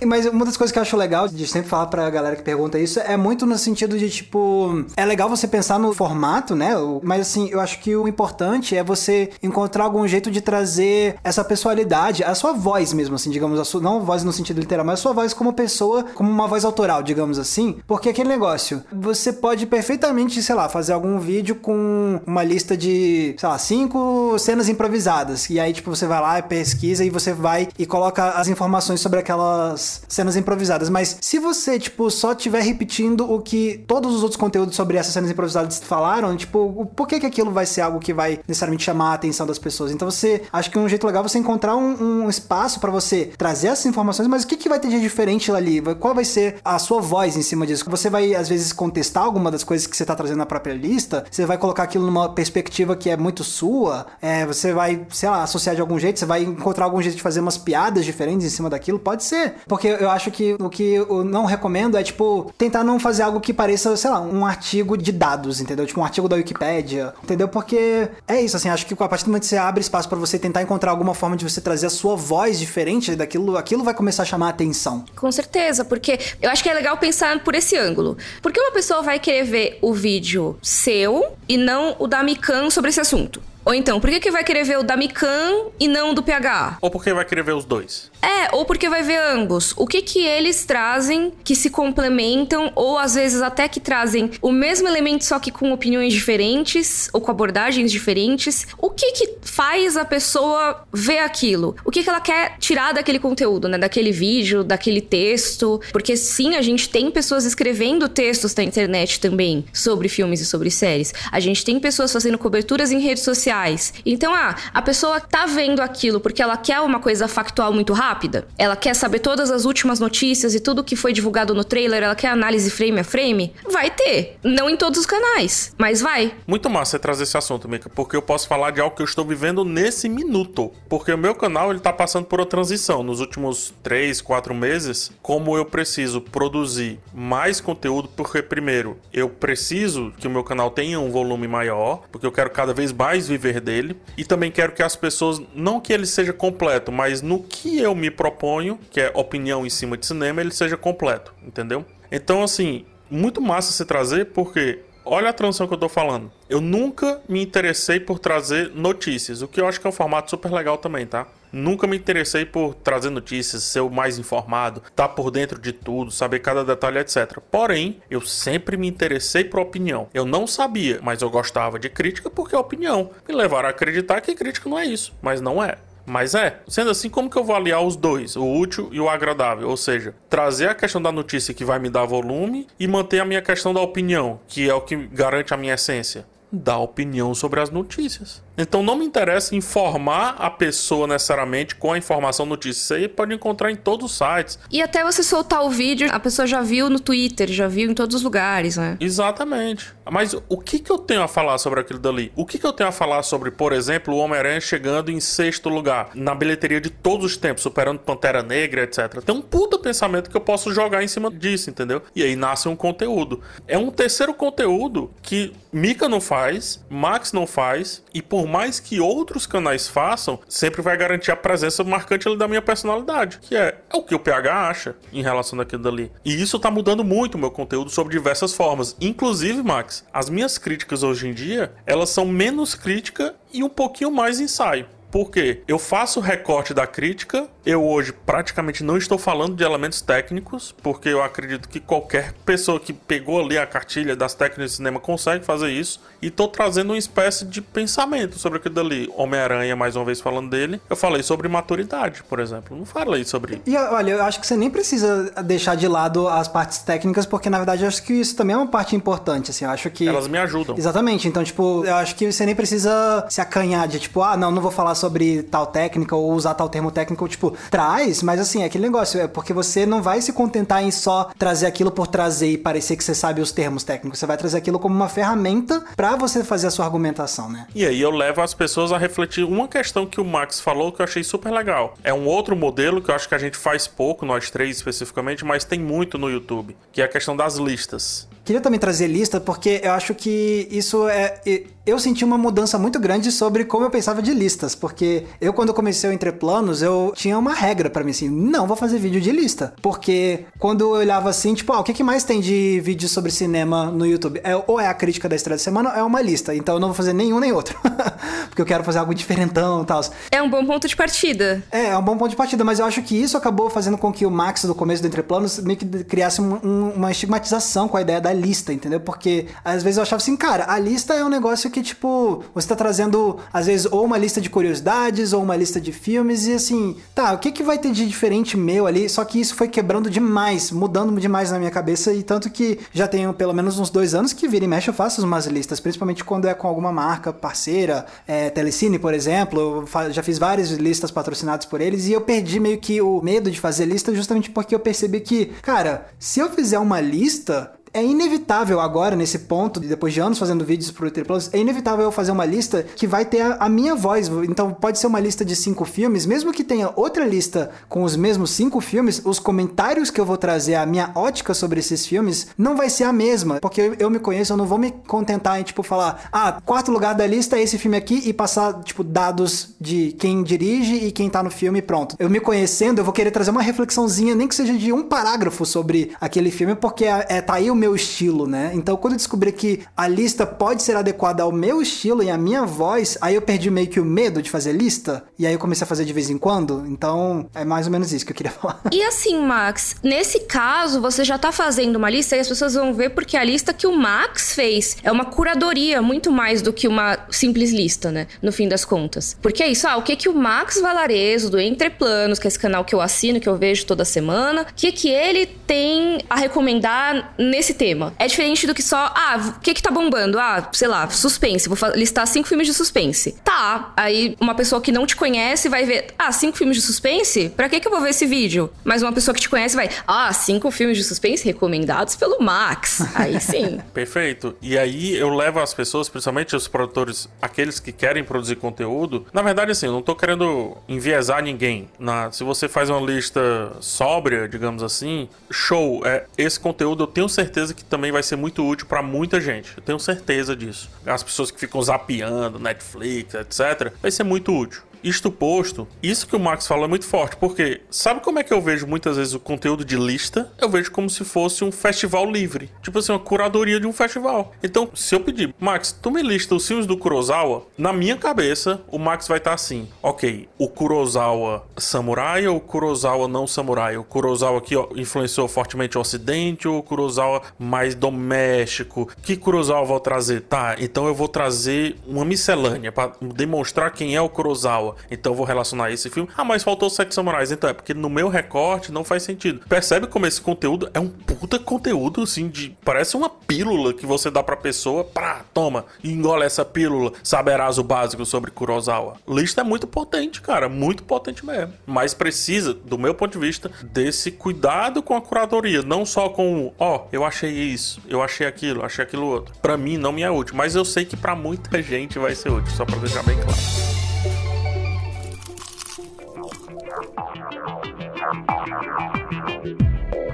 Mas uma das coisas que eu acho legal de sempre falar pra galera que pergunta isso é muito no sentido de, tipo, é legal você pensar no formato, né? Mas assim, eu acho que o importante é você encontrar algum jeito de trazer essa pessoalidade, a sua voz mesmo, assim, digamos, a sua, não voz no sentido literal, mas a sua voz como pessoa, como uma voz autoral, digamos assim. Porque aquele negócio, você pode perfeitamente, sei lá, fazer algum vídeo com uma lista de, sei lá, cinco cenas improvisadas. E aí, tipo, você vai lá e pesquisa e você vai e coloca as informações sobre aquelas cenas improvisadas. Mas se você, tipo, só estiver repetindo o que todos os outros conteúdos sobre essas cenas improvisadas falaram, tipo, por que que aquilo vai ser algo que vai necessariamente chamar a atenção das pessoas? Então você, acho que um jeito legal é você encontrar um, um espaço pra você trazer essas informações, mas o que que vai ter de diferente ali? Qual vai ser a sua voz em cima disso? Você vai, às vezes, contestar alguma das coisas que você tá trazendo na própria lista? Você vai colocar aquilo numa perspectiva que é muito sua? É, você vai, sei lá, associar de algum jeito? Você vai encontrar algum jeito de fazer umas piadas diferentes em cima daquilo? Pode ser. Porque eu acho que o que eu não recomendo é, tipo, tentar não fazer algo que pareça, sei lá, um artigo de dados, entendeu? Tipo, um artigo da Wikipédia, entendeu? Porque é isso, assim, acho que a partir do momento que você abre espaço pra você tentar encontrar alguma forma de você trazer a sua voz diferente daquilo, aquilo vai começar a chamar a atenção. Com certeza, porque acho que é legal pensar por esse ângulo. Por que uma pessoa vai querer ver o vídeo seu e não o da Mikan sobre esse assunto? Ou então, por que, que vai querer ver o da Mikan e não o do PH? Ou porque vai querer ver os dois? É, ou porque vai ver ambos. O que que eles trazem que se complementam, ou às vezes até que trazem o mesmo elemento, só que com opiniões diferentes, ou com abordagens diferentes. O que que faz a pessoa ver aquilo? O que que ela quer tirar daquele conteúdo, né? Daquele vídeo, daquele texto? Porque sim, a gente tem pessoas escrevendo textos na internet também sobre filmes e sobre séries. A gente tem pessoas fazendo coberturas em redes sociais. Então, ah, a pessoa tá vendo aquilo porque ela quer uma coisa factual muito rápida. Ela quer saber todas as últimas notícias e tudo que foi divulgado no trailer, ela quer análise frame a frame. Vai ter. Não em todos os canais, mas vai. Muito massa você trazer esse assunto, Mika, porque eu posso falar de algo que eu estou vivendo nesse minuto. Porque o meu canal ele tá passando por uma transição nos últimos 3, 4 meses. Como eu preciso produzir mais conteúdo, porque primeiro, eu preciso que o meu canal tenha um volume maior, porque eu quero cada vez mais viver dele. E também quero que as pessoas, não que ele seja completo, mas no que eu me proponho, que é opinião em cima de cinema, ele seja completo, entendeu? Então, assim, muito massa se trazer, porque olha a transição que eu tô falando. Eu nunca me interessei por trazer notícias, o que eu acho que é um formato super legal também, tá? Nunca me interessei por trazer notícias, ser o mais informado, estar por dentro de tudo, saber cada detalhe, etc. Porém, eu sempre me interessei por opinião. Eu não sabia, mas eu gostava de crítica porque é opinião. Me levaram a acreditar que crítica não é isso, mas não é. Mas é, sendo assim, como que eu vou aliar os dois, o útil e o agradável? Ou seja, trazer a questão da notícia que vai me dar volume e manter a minha questão da opinião, que é o que garante a minha essência. Dar opinião sobre as notícias. Então não me interessa informar a pessoa necessariamente com a informação notícia. Isso aí pode encontrar em todos os sites. E até você soltar o vídeo, a pessoa já viu no Twitter, já viu em todos os lugares, né? Exatamente. Mas o que, que eu tenho a falar sobre aquilo dali? O que, que eu tenho a falar sobre, por exemplo, o Homem-Aranha chegando em sexto lugar na bilheteria de todos os tempos, superando Pantera Negra, etc. Tem um puta pensamento que eu posso jogar em cima disso, entendeu? E aí nasce um conteúdo. É um terceiro conteúdo que Mika não faz, Max não faz, e por mais que outros canais façam, sempre vai garantir a presença marcante da minha personalidade, que é, é o que o PH acha em relação àquilo dali. E isso tá mudando muito o meu conteúdo sobre diversas formas. Inclusive, Max, as minhas críticas hoje em dia, elas são menos crítica e um pouquinho mais ensaio. Por quê? Eu faço recorte da crítica. Eu hoje praticamente não estou falando de elementos técnicos, porque eu acredito que qualquer pessoa que pegou ali a cartilha das técnicas de cinema consegue fazer isso. E estou trazendo uma espécie de pensamento sobre aquilo dali. Homem-Aranha, mais uma vez falando dele, eu falei sobre maturidade, por exemplo. Não falei sobre. E olha, eu acho que você nem precisa deixar de lado as partes técnicas, porque na verdade eu acho que isso também é uma parte importante, assim. Eu acho que. Elas me ajudam. Exatamente. Então, tipo, eu acho que você nem precisa se acanhar de, tipo, ah, não, não vou falar sobre tal técnica ou usar tal termo técnico, tipo, traz, mas assim, é aquele negócio, é porque você não vai se contentar em só trazer aquilo por trazer e parecer que você sabe os termos técnicos, você vai trazer aquilo como uma ferramenta para você fazer a sua argumentação, né? E aí eu levo as pessoas a refletir uma questão que o Max falou que eu achei super legal. É um outro modelo que eu acho que a gente faz pouco, nós três especificamente, mas tem muito no YouTube, que é a questão das listas. Queria também trazer lista, porque eu acho que isso é. Eu senti uma mudança muito grande sobre como eu pensava de listas, porque eu, quando comecei o Entre Planos, eu tinha uma regra para mim assim: não vou fazer vídeo de lista. Porque quando eu olhava assim, tipo, ah, o que, que mais tem de vídeo sobre cinema no YouTube? É, ou é a crítica da estreia da semana, ou é uma lista. Então eu não vou fazer nenhum nem outro. porque eu quero fazer algo diferentão e tal. É um bom ponto de partida. É, é um bom ponto de partida, mas eu acho que isso acabou fazendo com que o Max do começo do Entre Planos meio que criasse um, um, uma estigmatização com a ideia da lista, entendeu? Porque às vezes eu achava assim, cara, a lista é um negócio que, tipo, você tá trazendo, às vezes, ou uma lista de curiosidades, ou uma lista de filmes, e assim, tá, o que que vai ter de diferente meu ali? Só que isso foi quebrando demais, mudando demais na minha cabeça, e tanto que já tenho pelo menos uns dois anos que vira e mexe eu faço umas listas, principalmente quando é com alguma marca parceira, é, Telecine, por exemplo, eu já fiz várias listas patrocinadas por eles, e eu perdi meio que o medo de fazer lista justamente porque eu percebi que, cara, se eu fizer uma lista, é inevitável agora, nesse ponto, depois de anos fazendo vídeos pro Triplus, é inevitável eu fazer uma lista que vai ter a, a, minha voz. Então pode ser uma lista de cinco filmes, mesmo que tenha outra lista com os mesmos cinco filmes, os comentários que eu vou trazer, a minha ótica sobre esses filmes, não vai ser a mesma. Porque eu, eu me conheço, eu não vou me contentar em, tipo, falar, ah, quarto lugar da lista é esse filme aqui e passar, tipo, dados de quem dirige e quem tá no filme pronto. Eu me conhecendo, eu vou querer trazer uma reflexãozinha, nem que seja de um parágrafo sobre aquele filme, porque é, é tá aí o meu estilo, né? Então, quando eu descobri que a lista pode ser adequada ao meu estilo e à minha voz, aí eu perdi meio que o medo de fazer lista, e aí eu comecei a fazer de vez em quando. Então, é mais ou menos isso que eu queria falar. E assim, Max, nesse caso, você já tá fazendo uma lista e as pessoas vão ver porque a lista que o Max fez é uma curadoria muito mais do que uma simples lista, né? No fim das contas. Porque é isso, ah, o que que o Max Valarezo do Entre Planos, que é esse canal que eu assino, que eu vejo toda semana, o que que ele tem a recomendar nesse esse tema. É diferente do que só, ah, o que que tá bombando? Ah, sei lá, suspense. Vou listar cinco filmes de suspense. Tá, aí uma pessoa que não te conhece vai ver, ah, cinco filmes de suspense? Pra que que eu vou ver esse vídeo? Mas uma pessoa que te conhece vai, ah, cinco filmes de suspense recomendados pelo Max. Aí sim. Perfeito. E aí eu levo as pessoas, principalmente os produtores, aqueles que querem produzir conteúdo. Na verdade, assim, eu não tô querendo enviesar ninguém. Na, se você faz uma lista sóbria, digamos assim, show. É, esse conteúdo eu tenho certeza certeza que também vai ser muito útil para muita gente. Eu tenho certeza disso. As pessoas que ficam zapeando, Netflix, etc. Vai ser muito útil. Isto posto, isso que o Max falou é muito forte, porque sabe como é que eu vejo muitas vezes o conteúdo de lista? Eu vejo como se fosse um festival livre, tipo assim, uma curadoria de um festival. Então, se eu pedir, Max, tu me lista os filmes do Kurosawa, na minha cabeça, o Max vai estar tá assim: ok, o Kurosawa samurai ou o Kurosawa não samurai? O Kurosawa que influenciou fortemente o Ocidente ou o Kurosawa mais doméstico? Que Kurosawa vou trazer? Tá, então eu vou trazer uma miscelânea para demonstrar quem é o Kurosawa então vou relacionar esse filme. Ah, mas faltou Sete Samurais. Então é porque no meu recorte não faz sentido. Percebe como esse conteúdo é um puta conteúdo, assim, de. Parece uma pílula que você dá pra pessoa. Pá, toma, engole essa pílula. Saberás o básico sobre Kurosawa. Lista é muito potente, cara. Muito potente mesmo. Mas precisa, do meu ponto de vista, desse cuidado com a curadoria. Não só com, ó, oh, eu achei isso, eu achei aquilo, achei aquilo outro. Pra mim não me é útil. Mas eu sei que para muita gente vai ser útil. Só pra deixar bem claro.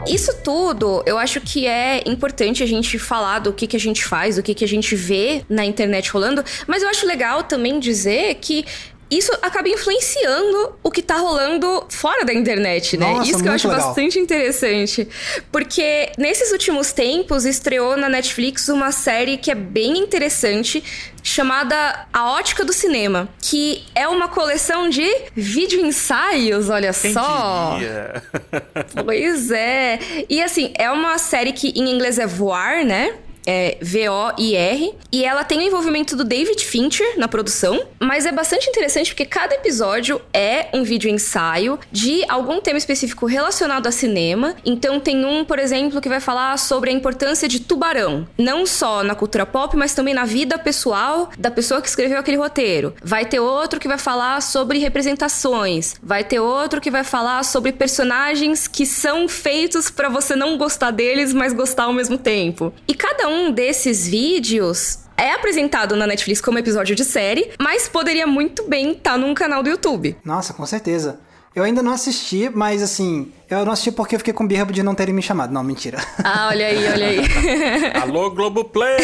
Isso tudo, eu acho que é importante a gente falar do que, que a gente faz, do que, que a gente vê na internet rolando, mas eu acho legal também dizer que isso acaba influenciando o que tá rolando fora da internet, né? Nossa, isso que eu acho legal. bastante interessante. Porque nesses últimos tempos estreou na Netflix uma série que é bem interessante, chamada A Ótica do Cinema, que é uma coleção de vídeo ensaios, olha Quem só. Diria? pois é. E assim, é uma série que em inglês é Voar, né? É V-O-I-R. E ela tem o envolvimento do David Fincher na produção, mas é bastante interessante porque cada episódio é um vídeo ensaio de algum tema específico relacionado a cinema. Então tem um, por exemplo, que vai falar sobre a importância de tubarão, não só na cultura pop, mas também na vida pessoal da pessoa que escreveu aquele roteiro. Vai ter outro que vai falar sobre representações, vai ter outro que vai falar sobre personagens que são feitos para você não gostar deles, mas gostar ao mesmo tempo. E cada um desses vídeos é apresentado na Netflix como episódio de série, mas poderia muito bem estar tá num canal do YouTube. Nossa, com certeza. Eu ainda não assisti, mas assim, eu não assisti porque eu fiquei com birra de não terem me chamado. Não, mentira. Ah, olha aí, olha aí. Alô, Globoplay!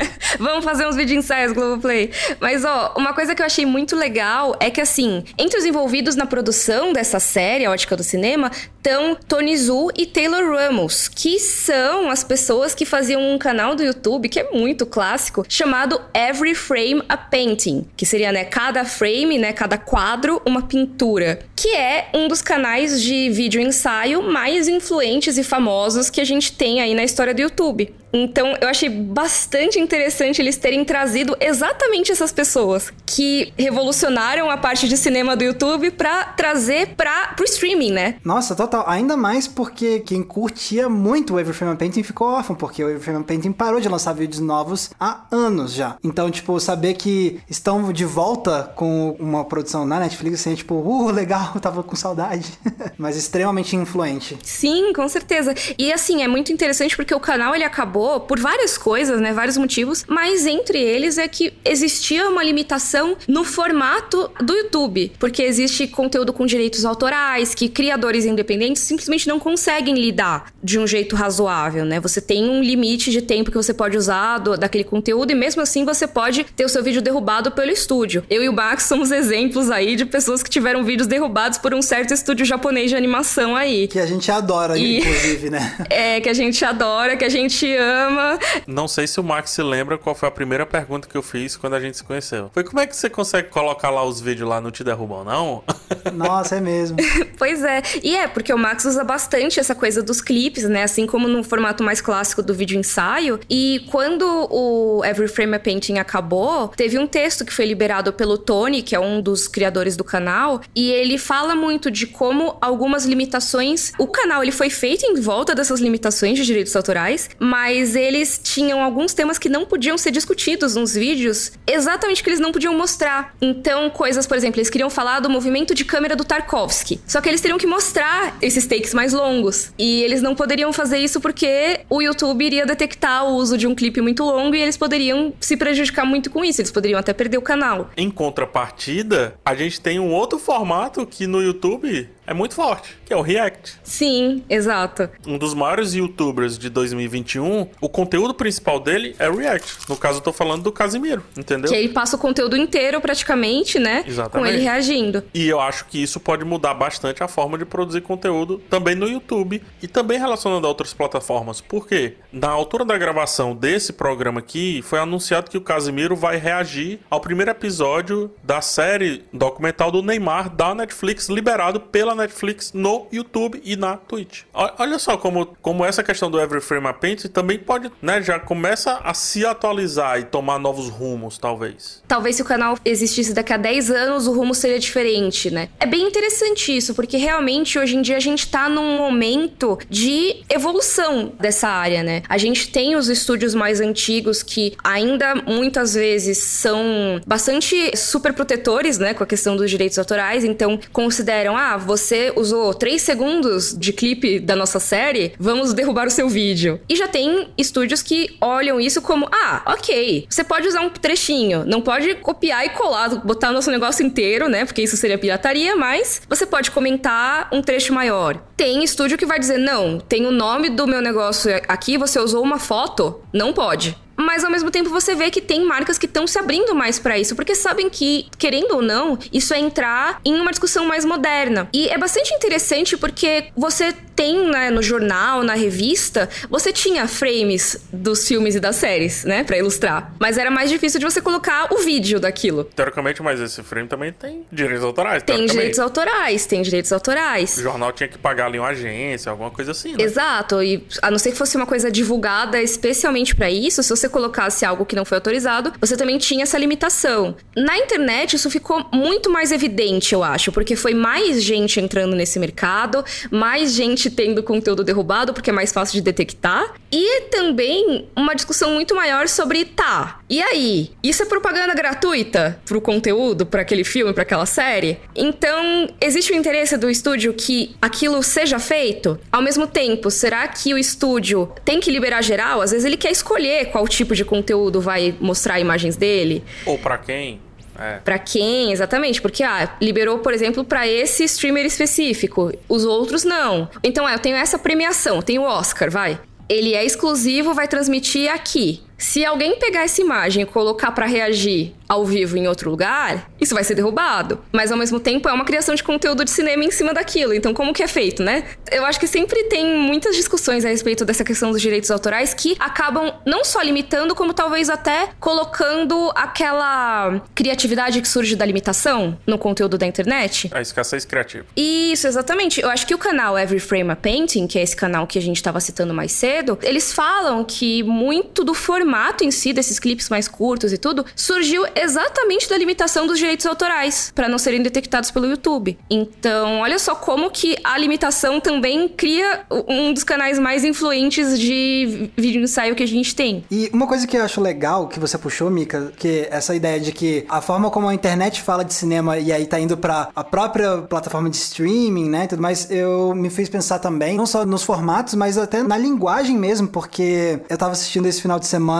Vamos fazer uns vídeos ensaios, Globoplay. Mas, ó, uma coisa que eu achei muito legal é que, assim, entre os envolvidos na produção dessa série, A Ótica do Cinema, estão Tony Zhu e Taylor Ramos, que são as pessoas que faziam um canal do YouTube, que é muito clássico, chamado Every Frame a Painting, que seria, né, cada frame, né, cada quadro, uma pintura, que é um dos canais de vídeo ensaio ensaio mais influentes e famosos que a gente tem aí na história do YouTube. Então, eu achei bastante interessante eles terem trazido exatamente essas pessoas que revolucionaram a parte de cinema do YouTube para trazer para pro streaming, né? Nossa, total. Ainda mais porque quem curtia muito o Every Painting ficou órfão, porque o Every Painting parou de lançar vídeos novos há anos já. Então, tipo, saber que estão de volta com uma produção na Netflix, assim, é tipo, uh, legal, tava com saudade. Mas extremamente influente. Sim, com certeza. E assim, é muito interessante porque o canal ele acabou acabou por várias coisas, né? Vários motivos, mas entre eles é que existia uma limitação no formato do YouTube, porque existe conteúdo com direitos autorais que criadores independentes simplesmente não conseguem lidar de um jeito razoável, né? Você tem um limite de tempo que você pode usar do, daquele conteúdo e mesmo assim você pode ter o seu vídeo derrubado pelo estúdio. Eu e o Max somos exemplos aí de pessoas que tiveram vídeos derrubados por um certo estúdio japonês de animação aí. Que a gente adora, e... inclusive, né? É, que a gente adora, que a gente ama. Não sei se o Max se lembra qual foi a primeira pergunta que eu fiz quando a gente se conheceu. Foi como é que você consegue colocar lá os vídeos lá no Te Derrubam, não? Nossa, é mesmo. pois é. E é, porque o Max usa bastante essa coisa dos clipes, né? Assim como no formato mais clássico do vídeo ensaio. E quando o Every Frame a Painting acabou, teve um texto que foi liberado pelo Tony, que é um dos criadores do canal, e ele fala muito de como algumas limitações. O canal ele foi feito em volta dessas limitações de direitos autorais, mas mas eles tinham alguns temas que não podiam ser discutidos nos vídeos, exatamente que eles não podiam mostrar. Então, coisas, por exemplo, eles queriam falar do movimento de câmera do Tarkovsky. Só que eles teriam que mostrar esses takes mais longos. E eles não poderiam fazer isso porque o YouTube iria detectar o uso de um clipe muito longo e eles poderiam se prejudicar muito com isso. Eles poderiam até perder o canal. Em contrapartida, a gente tem um outro formato que no YouTube é muito forte, que é o React. Sim, exato. Um dos maiores youtubers de 2021, o conteúdo principal dele é React. No caso, eu tô falando do Casimiro, entendeu? Que ele passa o conteúdo inteiro praticamente, né? Exatamente. Com ele reagindo. E eu acho que isso pode mudar bastante a forma de produzir conteúdo também no YouTube e também relacionando a outras plataformas. Por quê? Na altura da gravação desse programa aqui, foi anunciado que o Casimiro vai reagir ao primeiro episódio da série documental do Neymar da Netflix, liberado pela Netflix no YouTube e na Twitch. Olha só como, como essa questão do Every Frame a Paint também pode, né, já começa a se atualizar e tomar novos rumos, talvez. Talvez se o canal existisse daqui a 10 anos, o rumo seria diferente, né? É bem interessante isso, porque realmente hoje em dia a gente tá num momento de evolução dessa área, né? A gente tem os estúdios mais antigos que ainda muitas vezes são bastante super protetores, né, com a questão dos direitos autorais, então consideram, ah, você você usou 3 segundos de clipe da nossa série, vamos derrubar o seu vídeo. E já tem estúdios que olham isso como, ah, ok, você pode usar um trechinho, não pode copiar e colar, botar o nosso negócio inteiro, né? Porque isso seria pirataria, mas você pode comentar um trecho maior. Tem estúdio que vai dizer, não, tem o nome do meu negócio aqui, você usou uma foto, não pode. Mas ao mesmo tempo você vê que tem marcas que estão se abrindo mais para isso, porque sabem que, querendo ou não, isso é entrar em uma discussão mais moderna. E é bastante interessante porque você tem né, no jornal, na revista, você tinha frames dos filmes e das séries, né, para ilustrar. Mas era mais difícil de você colocar o vídeo daquilo. Teoricamente, mas esse frame também tem direitos autorais. Tem direitos autorais, tem direitos autorais. O jornal tinha que pagar ali uma agência, alguma coisa assim, né? Exato, e a não ser que fosse uma coisa divulgada especialmente para isso, se você colocasse algo que não foi autorizado, você também tinha essa limitação. Na internet, isso ficou muito mais evidente, eu acho, porque foi mais gente entrando nesse mercado, mais gente tendo conteúdo derrubado porque é mais fácil de detectar. E também uma discussão muito maior sobre, tá, e aí? Isso é propaganda gratuita pro conteúdo, para aquele filme, para aquela série? Então, existe o interesse do estúdio que aquilo seja feito? Ao mesmo tempo, será que o estúdio tem que liberar geral? Às vezes ele quer escolher qual tipo de conteúdo vai mostrar imagens dele. Ou para quem? É. Para quem, exatamente? Porque, ah, liberou, por exemplo, para esse streamer específico, os outros não. Então, é, eu tenho essa premiação, tenho o Oscar, vai. Ele é exclusivo, vai transmitir aqui. Se alguém pegar essa imagem e colocar para reagir ao vivo em outro lugar, isso vai ser derrubado. Mas ao mesmo tempo é uma criação de conteúdo de cinema em cima daquilo. Então, como que é feito, né? Eu acho que sempre tem muitas discussões a respeito dessa questão dos direitos autorais que acabam não só limitando, como talvez até colocando aquela criatividade que surge da limitação no conteúdo da internet. A escassez criativa. Isso, exatamente. Eu acho que o canal Every Frame a Painting, que é esse canal que a gente estava citando mais cedo, eles falam que muito do formato em si desses clipes mais curtos e tudo surgiu exatamente da limitação dos direitos autorais, para não serem detectados pelo YouTube. Então, olha só como que a limitação também cria um dos canais mais influentes de vídeo ensaio que a gente tem. E uma coisa que eu acho legal que você puxou, Mika, que essa ideia de que a forma como a internet fala de cinema e aí tá indo para a própria plataforma de streaming, né, tudo mais, eu me fez pensar também, não só nos formatos, mas até na linguagem mesmo, porque eu tava assistindo esse final de semana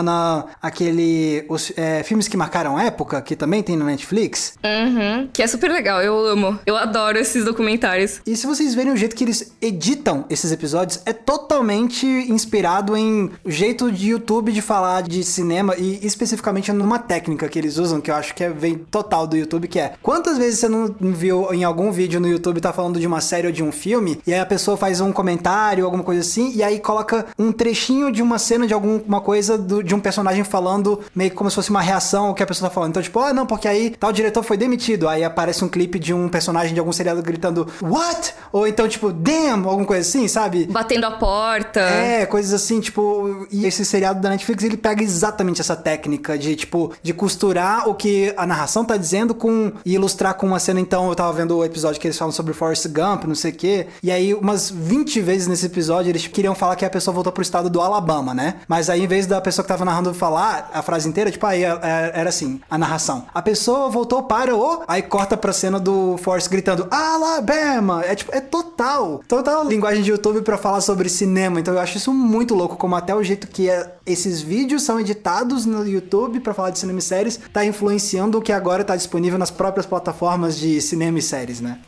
aquele os é, filmes que marcaram época, que também tem no Netflix. Uhum, que é super legal, eu amo. Eu adoro esses documentários. E se vocês verem o jeito que eles editam esses episódios, é totalmente inspirado em o jeito de YouTube de falar de cinema e especificamente numa técnica que eles usam, que eu acho que é, vem total do YouTube, que é quantas vezes você não viu em algum vídeo no YouTube tá falando de uma série ou de um filme, e aí a pessoa faz um comentário, alguma coisa assim, e aí coloca um trechinho de uma cena de alguma coisa do, de um personagem falando meio como se fosse uma reação ao que a pessoa tá falando. Então, tipo, ah, não, porque aí tal diretor foi demitido. Aí aparece um clipe de um personagem de algum seriado gritando, what? Ou então, tipo, damn, alguma coisa assim, sabe? Batendo a porta. É, coisas assim, tipo. E esse seriado da Netflix, ele pega exatamente essa técnica de, tipo, de costurar o que a narração tá dizendo com. e ilustrar com uma cena. Então, eu tava vendo o episódio que eles falam sobre Forrest Gump, não sei o quê. E aí, umas 20 vezes nesse episódio, eles queriam falar que a pessoa voltou pro estado do Alabama, né? Mas aí, em vez da pessoa que tava narrando falar a frase inteira, tipo, aí é, era assim, a narração. A pessoa voltou para o. Aí corta pra cena do Force gritando Alabama! É tipo, é total. Total linguagem de YouTube para falar sobre cinema. Então eu acho isso muito louco, como até o jeito que é, esses vídeos são editados no YouTube para falar de cinema e séries tá influenciando o que agora tá disponível nas próprias plataformas de cinema e séries, né?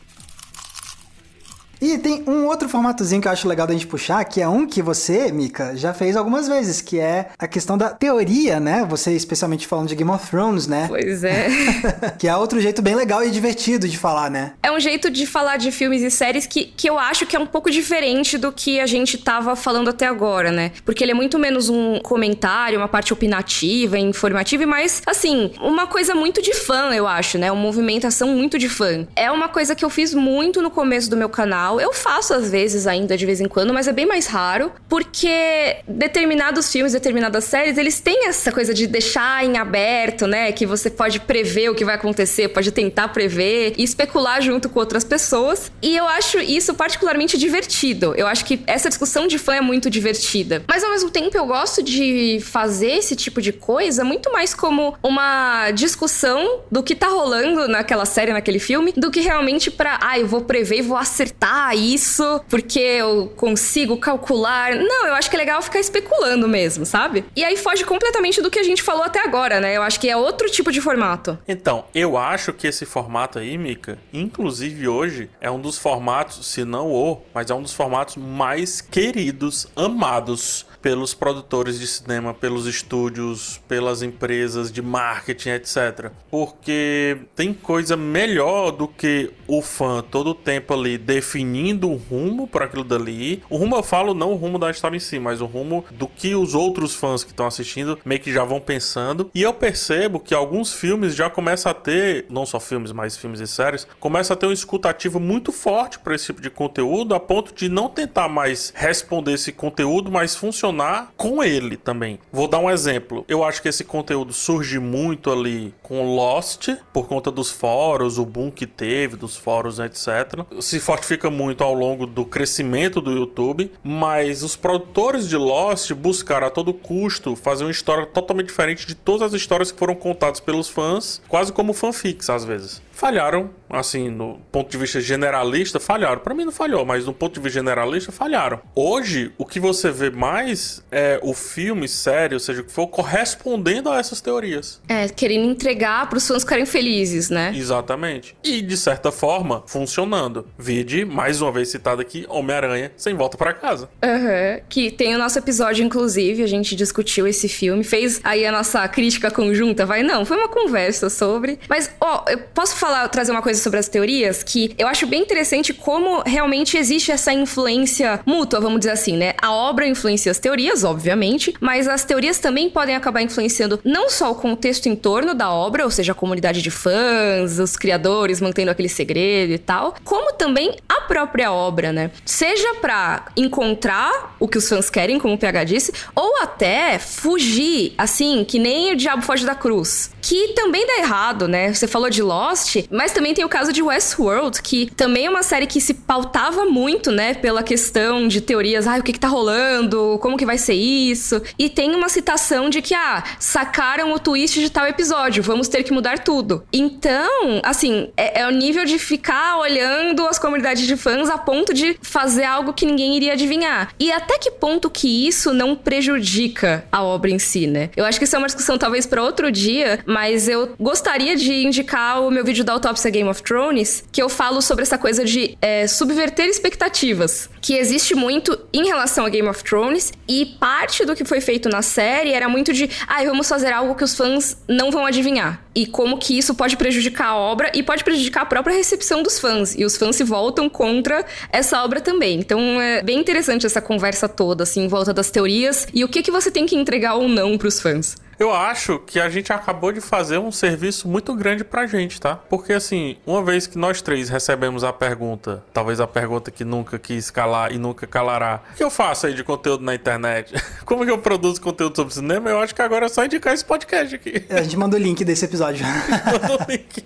E tem um outro formatozinho que eu acho legal da gente puxar, que é um que você, Mika, já fez algumas vezes, que é a questão da teoria, né? Você especialmente falando de Game of Thrones, né? Pois é. que é outro jeito bem legal e divertido de falar, né? É um jeito de falar de filmes e séries que, que eu acho que é um pouco diferente do que a gente tava falando até agora, né? Porque ele é muito menos um comentário, uma parte opinativa, informativa e mais, assim, uma coisa muito de fã, eu acho, né? Uma movimentação muito de fã. É uma coisa que eu fiz muito no começo do meu canal tal. Eu faço às vezes ainda de vez em quando, mas é bem mais raro, porque determinados filmes, determinadas séries, eles têm essa coisa de deixar em aberto, né? Que você pode prever o que vai acontecer, pode tentar prever e especular junto com outras pessoas. E eu acho isso particularmente divertido. Eu acho que essa discussão de fã é muito divertida. Mas ao mesmo tempo eu gosto de fazer esse tipo de coisa muito mais como uma discussão do que tá rolando naquela série, naquele filme, do que realmente pra, ah, eu vou prever e vou acertar ah, isso porque eu consigo calcular. Não, eu acho que é legal ficar especulando mesmo, sabe? E aí foge completamente do que a gente falou até agora, né? Eu acho que é outro tipo de formato. Então, eu acho que esse formato aí, Mika, inclusive hoje, é um dos formatos, se não o, mas é um dos formatos mais queridos, amados pelos produtores de cinema, pelos estúdios, pelas empresas de marketing, etc. Porque tem coisa melhor do que o fã todo o tempo ali definindo um rumo para aquilo dali. O rumo eu falo não o rumo da história em si, mas o rumo do que os outros fãs que estão assistindo meio que já vão pensando. E eu percebo que alguns filmes já começam a ter, não só filmes, mas filmes e séries, começam a ter um escutativo muito forte para esse tipo de conteúdo, a ponto de não tentar mais responder esse conteúdo, mas funcionar funcionar com ele também. Vou dar um exemplo. Eu acho que esse conteúdo surge muito ali com Lost, por conta dos fóruns, o boom que teve dos fóruns, etc. Se fortifica muito ao longo do crescimento do YouTube, mas os produtores de Lost buscaram a todo custo fazer uma história totalmente diferente de todas as histórias que foram contadas pelos fãs, quase como fanfics às vezes falharam, assim, no ponto de vista generalista, falharam. Para mim não falhou, mas no ponto de vista generalista, falharam. Hoje, o que você vê mais é o filme, série, ou seja, o que for, correspondendo a essas teorias. É, querendo entregar para os fãs ficarem felizes, né? Exatamente. E, de certa forma, funcionando. Vide, mais uma vez citado aqui, Homem-Aranha, sem volta para casa. Uhum. Que tem o nosso episódio, inclusive, a gente discutiu esse filme, fez aí a nossa crítica conjunta, vai? Não, foi uma conversa sobre. Mas, ó, eu posso falar falar, trazer uma coisa sobre as teorias que eu acho bem interessante como realmente existe essa influência mútua, vamos dizer assim, né? A obra influencia as teorias, obviamente, mas as teorias também podem acabar influenciando não só o contexto em torno da obra, ou seja, a comunidade de fãs, os criadores mantendo aquele segredo e tal, como também a própria obra, né? Seja para encontrar o que os fãs querem, como o PH disse, ou até fugir, assim, que nem o diabo foge da cruz, que também dá errado, né? Você falou de Lost, mas também tem o caso de Westworld, que também é uma série que se pautava muito, né, pela questão de teorias, ah, o que que tá rolando, como que vai ser isso, e tem uma citação de que, ah, sacaram o twist de tal episódio, vamos ter que mudar tudo. Então, assim, é, é o nível de ficar olhando as comunidades de fãs a ponto de fazer algo que ninguém iria adivinhar. E até que ponto que isso não prejudica a obra em si, né? Eu acho que isso é uma discussão talvez para outro dia, mas eu gostaria de indicar o meu vídeo da autópsia Game of Thrones, que eu falo sobre essa coisa de é, subverter expectativas, que existe muito em relação a Game of Thrones, e parte do que foi feito na série era muito de, ah, vamos fazer algo que os fãs não vão adivinhar. E como que isso pode prejudicar a obra e pode prejudicar a própria recepção dos fãs. E os fãs se voltam contra essa obra também. Então é bem interessante essa conversa toda, assim, em volta das teorias e o que, que você tem que entregar ou não para os fãs. Eu acho que a gente acabou de fazer um serviço muito grande pra gente, tá? Porque assim, uma vez que nós três recebemos a pergunta, talvez a pergunta que nunca quis calar e nunca calará, o que eu faço aí de conteúdo na internet? Como que eu produzo conteúdo sobre cinema? Eu acho que agora é só indicar esse podcast aqui. A gente manda o link desse episódio. manda o link.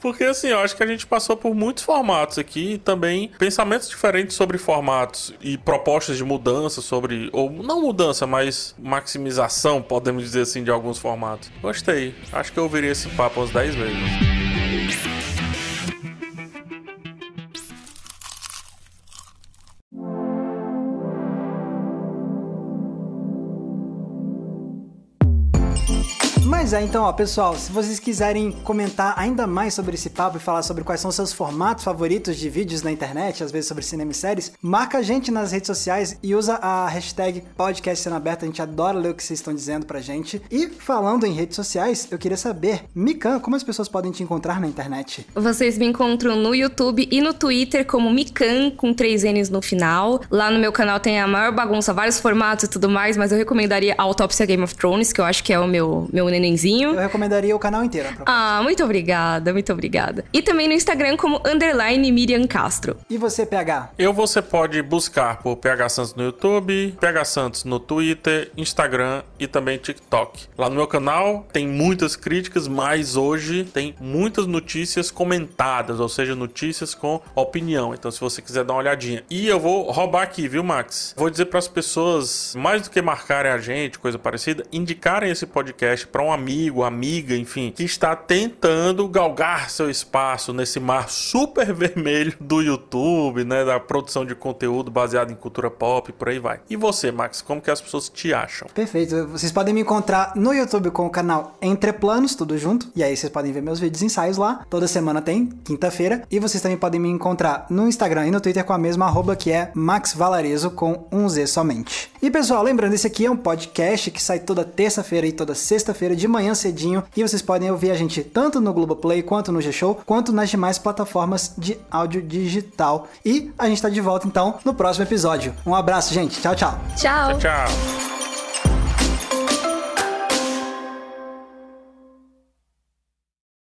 Porque assim, eu acho que a gente passou por muitos formatos aqui e também pensamentos diferentes sobre formatos e propostas de mudança sobre, ou não mudança, mas maximização, podemos dizer assim assim, de alguns formatos. Gostei. Acho que eu ouviria esse papo umas 10 vezes. Pois é, então, ó, pessoal, se vocês quiserem comentar ainda mais sobre esse papo e falar sobre quais são seus formatos favoritos de vídeos na internet, às vezes sobre cinema e séries, marca a gente nas redes sociais e usa a hashtag podcast sendo aberto. A gente adora ler o que vocês estão dizendo pra gente. E falando em redes sociais, eu queria saber, Mikan, como as pessoas podem te encontrar na internet? Vocês me encontram no YouTube e no Twitter como Mikan, com três N's no final. Lá no meu canal tem a maior bagunça, vários formatos e tudo mais, mas eu recomendaria a Autópsia Game of Thrones, que eu acho que é o meu, meu neném Eu recomendaria o canal inteiro. Ah, muito obrigada, muito obrigada. E também no Instagram como underline Miriam Castro. E você, PH? Eu você pode buscar por PH Santos no YouTube, PH Santos no Twitter, Instagram e também TikTok. Lá no meu canal tem muitas críticas, mas hoje tem muitas notícias comentadas, ou seja, notícias com opinião. Então, se você quiser dar uma olhadinha. E eu vou roubar aqui, viu, Max? Vou dizer para as pessoas, mais do que marcarem a gente, coisa parecida, indicarem esse podcast para um amigo amiga, enfim, que está tentando galgar seu espaço nesse mar super vermelho do YouTube, né, da produção de conteúdo baseado em cultura pop, por aí vai. E você, Max, como que as pessoas te acham? Perfeito. Vocês podem me encontrar no YouTube com o canal Entre Planos, tudo junto. E aí vocês podem ver meus vídeos ensaios lá. Toda semana tem, quinta-feira. E vocês também podem me encontrar no Instagram e no Twitter com a mesma arroba que é Max Valarezo com um Z somente. E pessoal, lembrando, esse aqui é um podcast que sai toda terça-feira e toda sexta-feira de manhã cedinho. E vocês podem ouvir a gente tanto no Globoplay, quanto no G-Show, quanto nas demais plataformas de áudio digital. E a gente tá de volta então no próximo episódio. Um abraço, gente. Tchau, tchau. Tchau. Tchau.